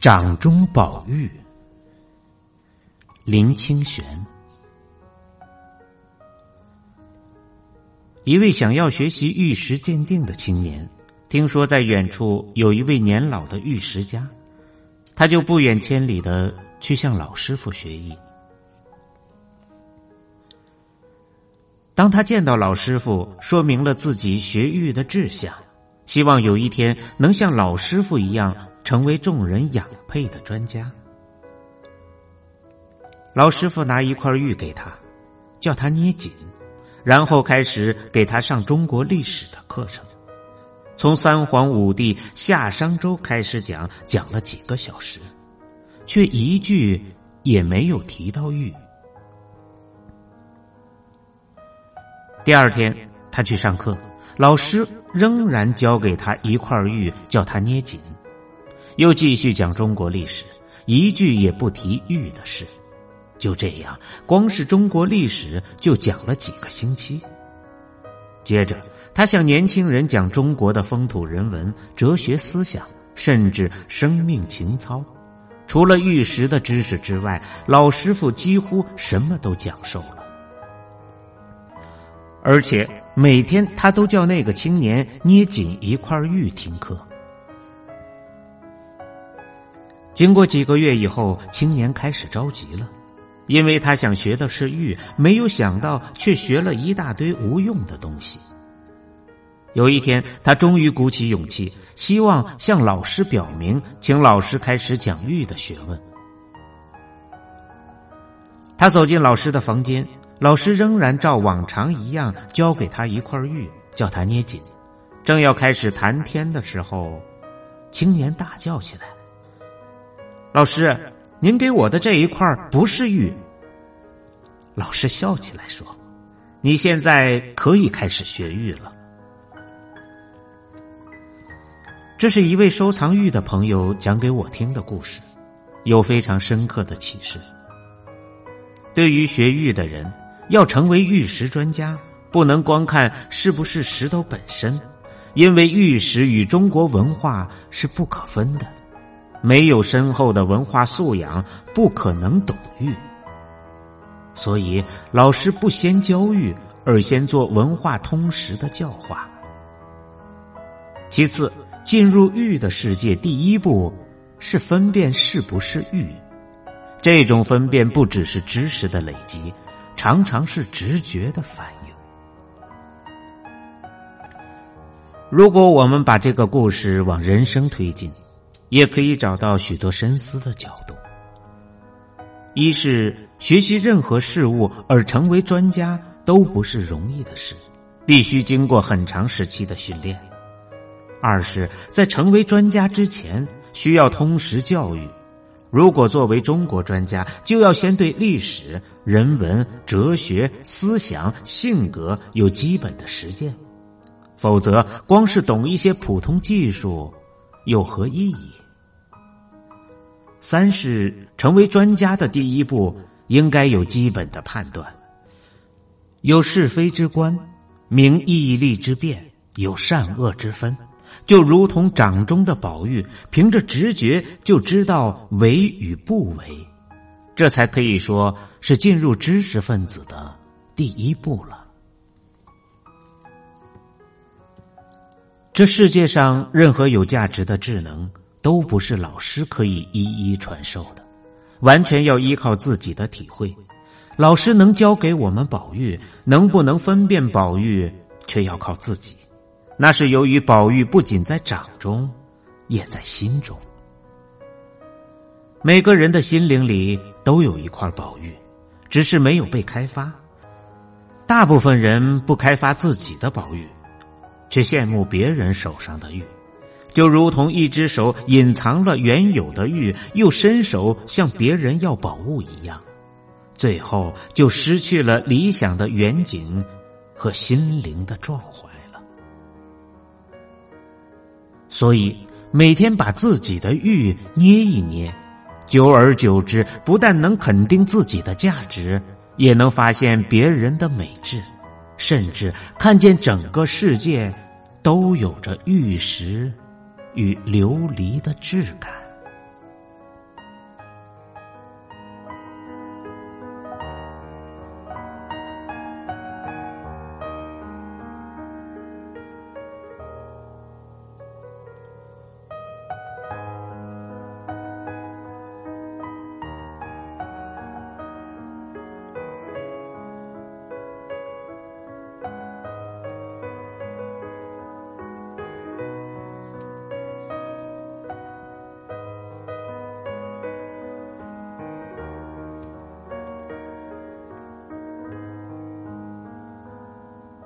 掌中宝玉，林清玄。一位想要学习玉石鉴定的青年，听说在远处有一位年老的玉石家，他就不远千里的去向老师傅学艺。当他见到老师傅，说明了自己学玉的志向，希望有一天能像老师傅一样。成为众人仰佩的专家。老师傅拿一块玉给他，叫他捏紧，然后开始给他上中国历史的课程，从三皇五帝夏商周开始讲，讲了几个小时，却一句也没有提到玉。第二天他去上课，老师仍然交给他一块玉，叫他捏紧。又继续讲中国历史，一句也不提玉的事。就这样，光是中国历史就讲了几个星期。接着，他向年轻人讲中国的风土人文、哲学思想，甚至生命情操。除了玉石的知识之外，老师傅几乎什么都讲授了。而且每天他都叫那个青年捏紧一块玉听课。经过几个月以后，青年开始着急了，因为他想学的是玉，没有想到却学了一大堆无用的东西。有一天，他终于鼓起勇气，希望向老师表明，请老师开始讲玉的学问。他走进老师的房间，老师仍然照往常一样交给他一块玉，叫他捏紧。正要开始谈天的时候，青年大叫起来。老师，您给我的这一块不是玉。老师笑起来说：“你现在可以开始学玉了。”这是一位收藏玉的朋友讲给我听的故事，有非常深刻的启示。对于学玉的人，要成为玉石专家，不能光看是不是石头本身，因为玉石与中国文化是不可分的。没有深厚的文化素养，不可能懂玉。所以，老师不先教育，而先做文化通识的教化。其次，进入玉的世界，第一步是分辨是不是玉。这种分辨不只是知识的累积，常常是直觉的反应。如果我们把这个故事往人生推进。也可以找到许多深思的角度。一是学习任何事物而成为专家都不是容易的事，必须经过很长时期的训练；二是，在成为专家之前需要通识教育。如果作为中国专家，就要先对历史、人文、哲学、思想、性格有基本的实践，否则光是懂一些普通技术有何意义？三是成为专家的第一步，应该有基本的判断，有是非之观，明义利之辨，有善恶之分，就如同掌中的宝玉，凭着直觉就知道为与不为，这才可以说是进入知识分子的第一步了。这世界上任何有价值的智能。都不是老师可以一一传授的，完全要依靠自己的体会。老师能教给我们宝玉，能不能分辨宝玉，却要靠自己。那是由于宝玉不仅在掌中，也在心中。每个人的心灵里都有一块宝玉，只是没有被开发。大部分人不开发自己的宝玉，却羡慕别人手上的玉。就如同一只手隐藏了原有的玉，又伸手向别人要宝物一样，最后就失去了理想的远景和心灵的壮怀了。所以，每天把自己的玉捏一捏，久而久之，不但能肯定自己的价值，也能发现别人的美质，甚至看见整个世界都有着玉石。与琉璃的质感。